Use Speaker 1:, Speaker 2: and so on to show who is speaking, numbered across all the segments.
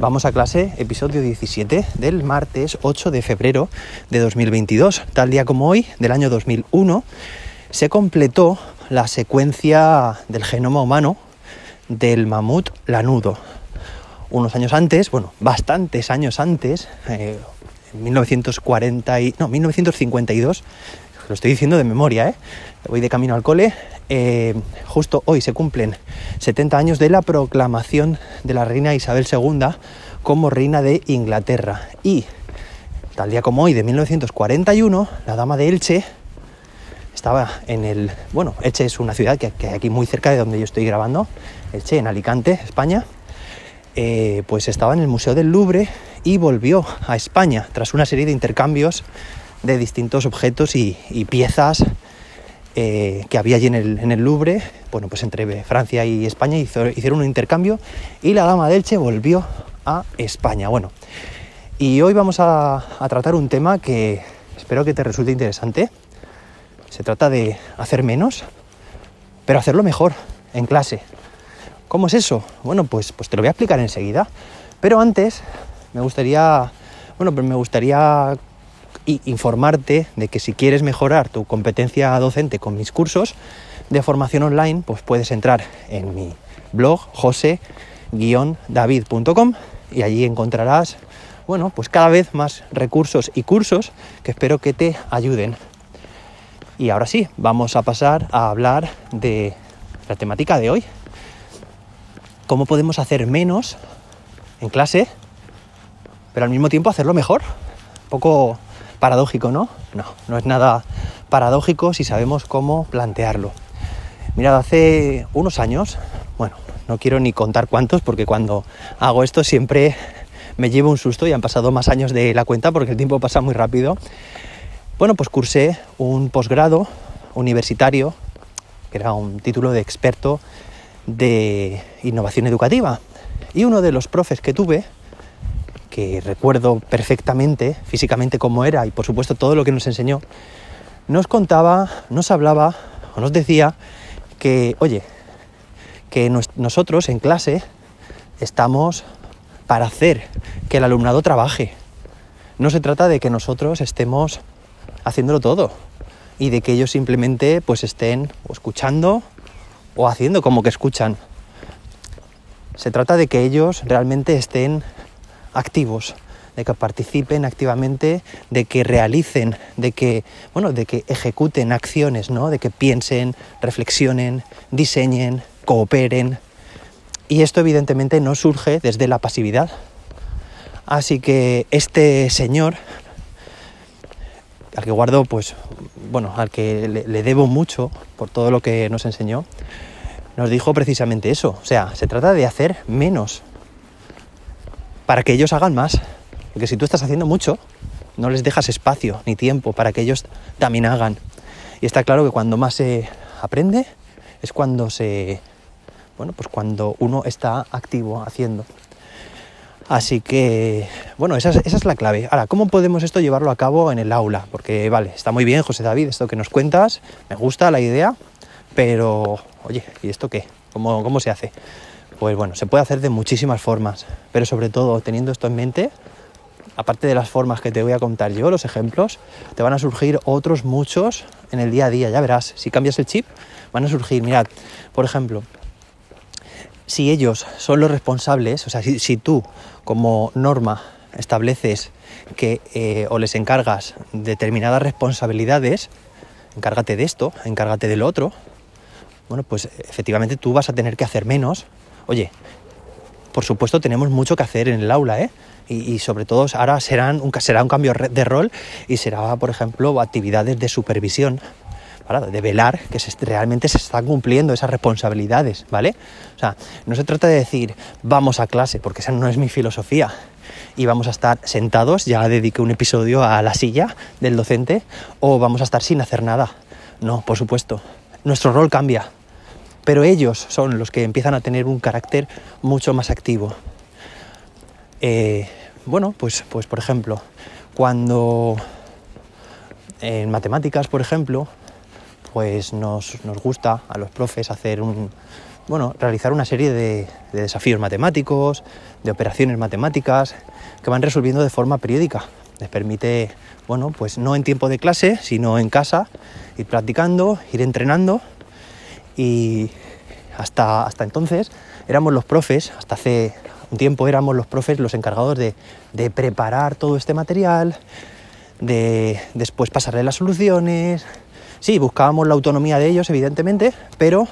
Speaker 1: Vamos a clase, episodio 17 del martes 8 de febrero de 2022. Tal día como hoy, del año 2001, se completó la secuencia del genoma humano del mamut lanudo. Unos años antes, bueno, bastantes años antes, eh, en 1940 y, no, 1952, lo estoy diciendo de memoria, ¿eh? voy de camino al cole, eh, justo hoy se cumplen 70 años de la proclamación de la reina Isabel II como reina de Inglaterra. Y tal día como hoy, de 1941, la dama de Elche estaba en el... Bueno, Elche es una ciudad que, hay aquí muy cerca de donde yo estoy grabando, Elche, en Alicante, España. Eh, pues estaba en el Museo del Louvre y volvió a España tras una serie de intercambios de distintos objetos y piezas eh, que había allí en el, Louvre, bueno, pues entre Francia y España hicieron un intercambio y la dama de Elche volvió a España. Bueno, y hoy vamos a, tratar un tema que espero que te resulte interesante. Se trata de hacer menos, pero hacerlo mejor en clase. ¿Cómo es eso? Bueno, pues, pues te lo voy a explicar enseguida. Pero antes me gustaría, bueno, pues me gustaría y informarte de que si quieres mejorar tu competencia docente con mis cursos de formación online, pues puedes entrar en mi blog jose-david.com y allí encontrarás, bueno, pues cada vez más recursos y cursos que espero que te ayuden. Y ahora sí, vamos a pasar a hablar de la temática de hoy. ¿Cómo podemos hacer menos en clase, pero al mismo tiempo hacerlo mejor? Un poco paradójico, ¿no? No, no es nada paradójico si sabemos cómo plantearlo. Mirad, hace unos años, bueno, no quiero ni contar cuántos porque cuando hago esto siempre me llevo un susto y han pasado más años de la cuenta porque el tiempo pasa muy rápido. Bueno, pues cursé un posgrado universitario, que era un título de experto de innovación educativa. Y uno de los profes que tuve, que recuerdo perfectamente físicamente cómo era y por supuesto todo lo que nos enseñó, nos contaba, nos hablaba o nos decía que, oye, que nosotros en clase estamos para hacer que el alumnado trabaje. No se trata de que nosotros estemos haciéndolo todo y de que ellos simplemente pues estén escuchando o haciendo como que escuchan. Se trata de que ellos realmente estén activos, de que participen activamente, de que realicen, de que, bueno, de que ejecuten acciones, ¿no? De que piensen, reflexionen, diseñen, cooperen. Y esto evidentemente no surge desde la pasividad. Así que este señor, al que guardo, pues, bueno, al que le, le debo mucho por todo lo que nos enseñó, nos dijo precisamente eso. O sea, se trata de hacer menos, para que ellos hagan más. Porque si tú estás haciendo mucho, no les dejas espacio ni tiempo para que ellos también hagan. Y está claro que cuando más se aprende es cuando se bueno, pues cuando uno está activo haciendo. Así que, bueno, esa es, la clave. Ahora, ¿cómo podemos esto llevarlo a cabo en el aula? Porque, vale, está muy bien, José David, esto que nos cuentas, me gusta la idea, pero, oye, ¿y esto qué? ¿Cómo, cómo se hace? Pues bueno, se puede hacer de muchísimas formas, pero sobre todo teniendo esto en mente, aparte de las formas que te voy a contar yo, los ejemplos, te van a surgir otros muchos en el día a día, ya verás, si cambias el chip, van a surgir, mirad, por ejemplo, si ellos son los responsables, o sea, si, tú como norma estableces que eh, o les encargas determinadas responsabilidades, encárgate de esto, encárgate del otro, bueno, pues efectivamente tú vas a tener que hacer menos Oye, por supuesto tenemos mucho que hacer en el aula, ¿eh? Y, sobre todo ahora serán un, será un cambio de rol y será, por ejemplo, actividades de supervisión, para de velar que realmente se están cumpliendo esas responsabilidades, ¿vale? O sea, no se trata de decir vamos a clase, porque esa no es mi filosofía, y vamos a estar sentados, ya dediqué un episodio a la silla del docente, o vamos a estar sin hacer nada. No, por supuesto, nuestro rol cambia, pero ellos son los que empiezan a tener un carácter mucho más activo. Eh, bueno, pues, pues por ejemplo, cuando en matemáticas, por ejemplo, pues nos, gusta a los profes hacer un, bueno, realizar una serie de, de desafíos matemáticos, de operaciones matemáticas que van resolviendo de forma periódica. Les permite, bueno, pues no en tiempo de clase, sino en casa, ir practicando, ir entrenando y hasta, hasta entonces éramos los profes, hasta hace un tiempo éramos los profes los encargados de, de preparar todo este material, de después pasarle las soluciones. Sí, buscábamos la autonomía de ellos, evidentemente, pero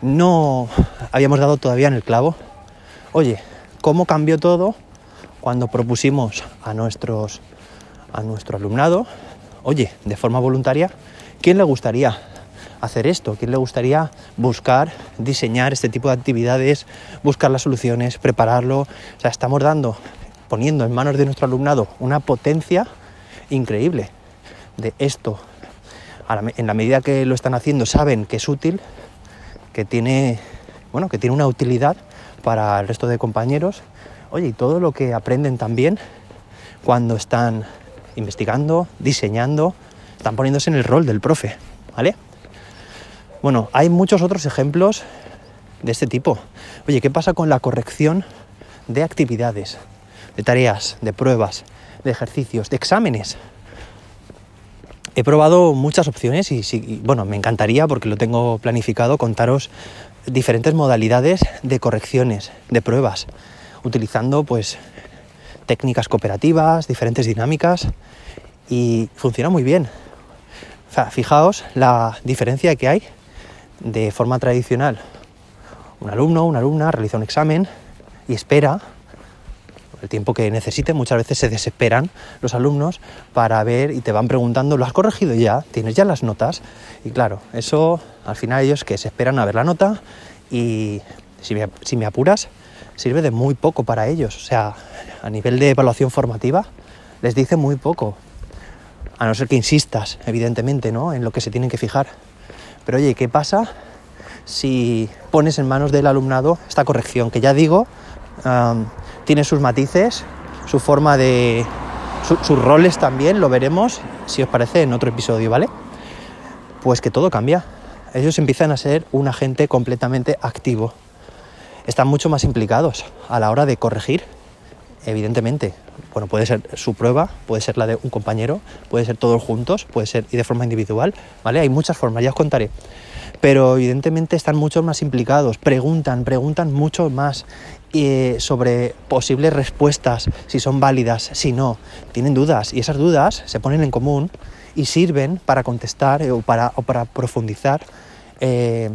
Speaker 1: no habíamos dado todavía en el clavo. Oye, ¿cómo cambió todo cuando propusimos a, nuestros, a nuestro alumnado, oye, de forma voluntaria, ¿quién le gustaría hacer esto? ¿Quién le gustaría buscar, diseñar este tipo de actividades, buscar las soluciones, prepararlo? O sea, estamos dando, poniendo en manos de nuestro alumnado una potencia increíble de esto. En la medida que lo están haciendo, saben que es útil, que tiene, bueno, que tiene una utilidad para el resto de compañeros. Oye, y todo lo que aprenden también cuando están investigando, diseñando, están poniéndose en el rol del profe, ¿vale? Bueno, hay muchos otros ejemplos de este tipo. Oye, ¿qué pasa con la corrección de actividades, de tareas, de pruebas, de ejercicios, de exámenes? He probado muchas opciones y, y, bueno, me encantaría porque lo tengo planificado contaros diferentes modalidades de correcciones, de pruebas, utilizando pues técnicas cooperativas, diferentes dinámicas y funciona muy bien. O sea, fijaos la diferencia que hay de forma tradicional, un alumno o una alumna realiza un examen y espera el tiempo que necesite. Muchas veces se desesperan los alumnos para ver y te van preguntando, ¿lo has corregido ya? ¿Tienes ya las notas? Y claro, eso al final ellos que se esperan a ver la nota y si me, si me apuras, sirve de muy poco para ellos. O sea, a nivel de evaluación formativa, les dice muy poco. A no ser que insistas, evidentemente, ¿no? En lo que se tienen que fijar. Pero oye, ¿qué pasa si pones en manos del alumnado esta corrección? Que ya digo, tiene sus matices, su forma de... Su, sus roles también, lo veremos, si os parece, en otro episodio, ¿vale? Pues que todo cambia. Ellos empiezan a ser un agente completamente activo. Están mucho más implicados a la hora de corregir, evidentemente. Bueno, puede ser su prueba, puede ser la de un compañero, puede ser todos juntos, puede ser y de forma individual, ¿vale? Hay muchas formas, ya os contaré. Pero evidentemente están mucho más implicados, preguntan, preguntan mucho más eh, sobre posibles respuestas, si son válidas, si no. Tienen dudas y esas dudas se ponen en común y sirven para contestar eh, o, para, profundizar eh,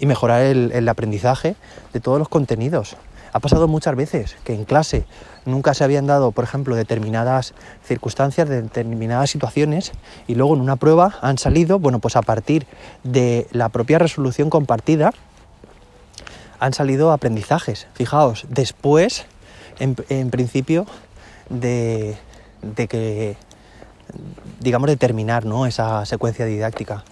Speaker 1: y mejorar el aprendizaje de todos los contenidos. Ha pasado muchas veces que en clase nunca se habían dado, por ejemplo, determinadas circunstancias, determinadas situaciones, y luego en una prueba han salido, bueno, pues a partir de la propia resolución compartida, han salido aprendizajes. Fijaos, después, en, principio, de, de, que, digamos, de terminar ¿no? esa secuencia didáctica.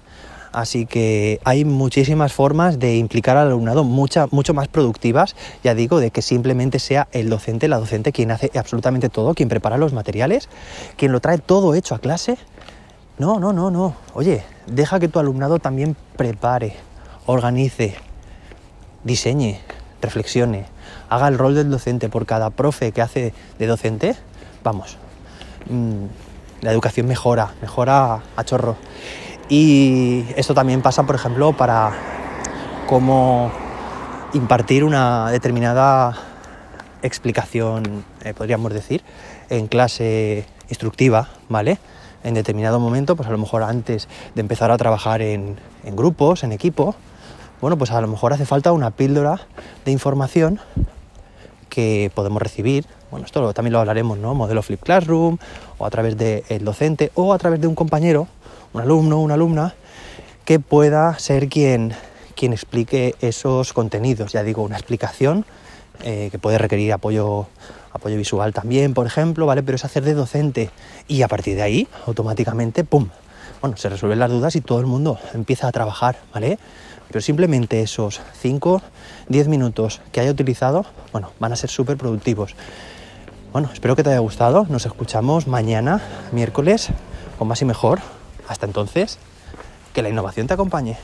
Speaker 1: Así que hay muchísimas formas de implicar al alumnado, mucha, mucho más productivas, ya digo, de que simplemente sea el docente, la docente quien hace absolutamente todo, quien prepara los materiales, quien lo trae todo hecho a clase. No, no, no, no. Oye, deja que tu alumnado también prepare, organice, diseñe, reflexione, haga el rol del docente por cada profe que hace de docente. Vamos, mmm, la educación mejora, mejora a chorro. Y esto también pasa, por ejemplo, para cómo impartir una determinada explicación, eh, podríamos decir, en clase instructiva, ¿vale? En determinado momento, pues a lo mejor antes de empezar a trabajar en, en grupos, en equipo, bueno, pues a lo mejor hace falta una píldora de información que podemos recibir. Bueno, esto también lo hablaremos, ¿no? Modelo Flip Classroom, o a través del docente, o a través de un compañero un alumno una alumna que pueda ser quien, quien explique esos contenidos. Ya digo, una explicación eh, que puede requerir apoyo, apoyo visual también, por ejemplo, ¿vale? Pero es hacer de docente y a partir de ahí, automáticamente, ¡pum! Bueno, se resuelven las dudas y todo el mundo empieza a trabajar, ¿vale? Pero simplemente esos 5, 10 minutos que haya utilizado, bueno, van a ser súper productivos. Bueno, espero que te haya gustado. Nos escuchamos mañana, miércoles, con más y mejor. Hasta entonces, que la innovación te acompañe.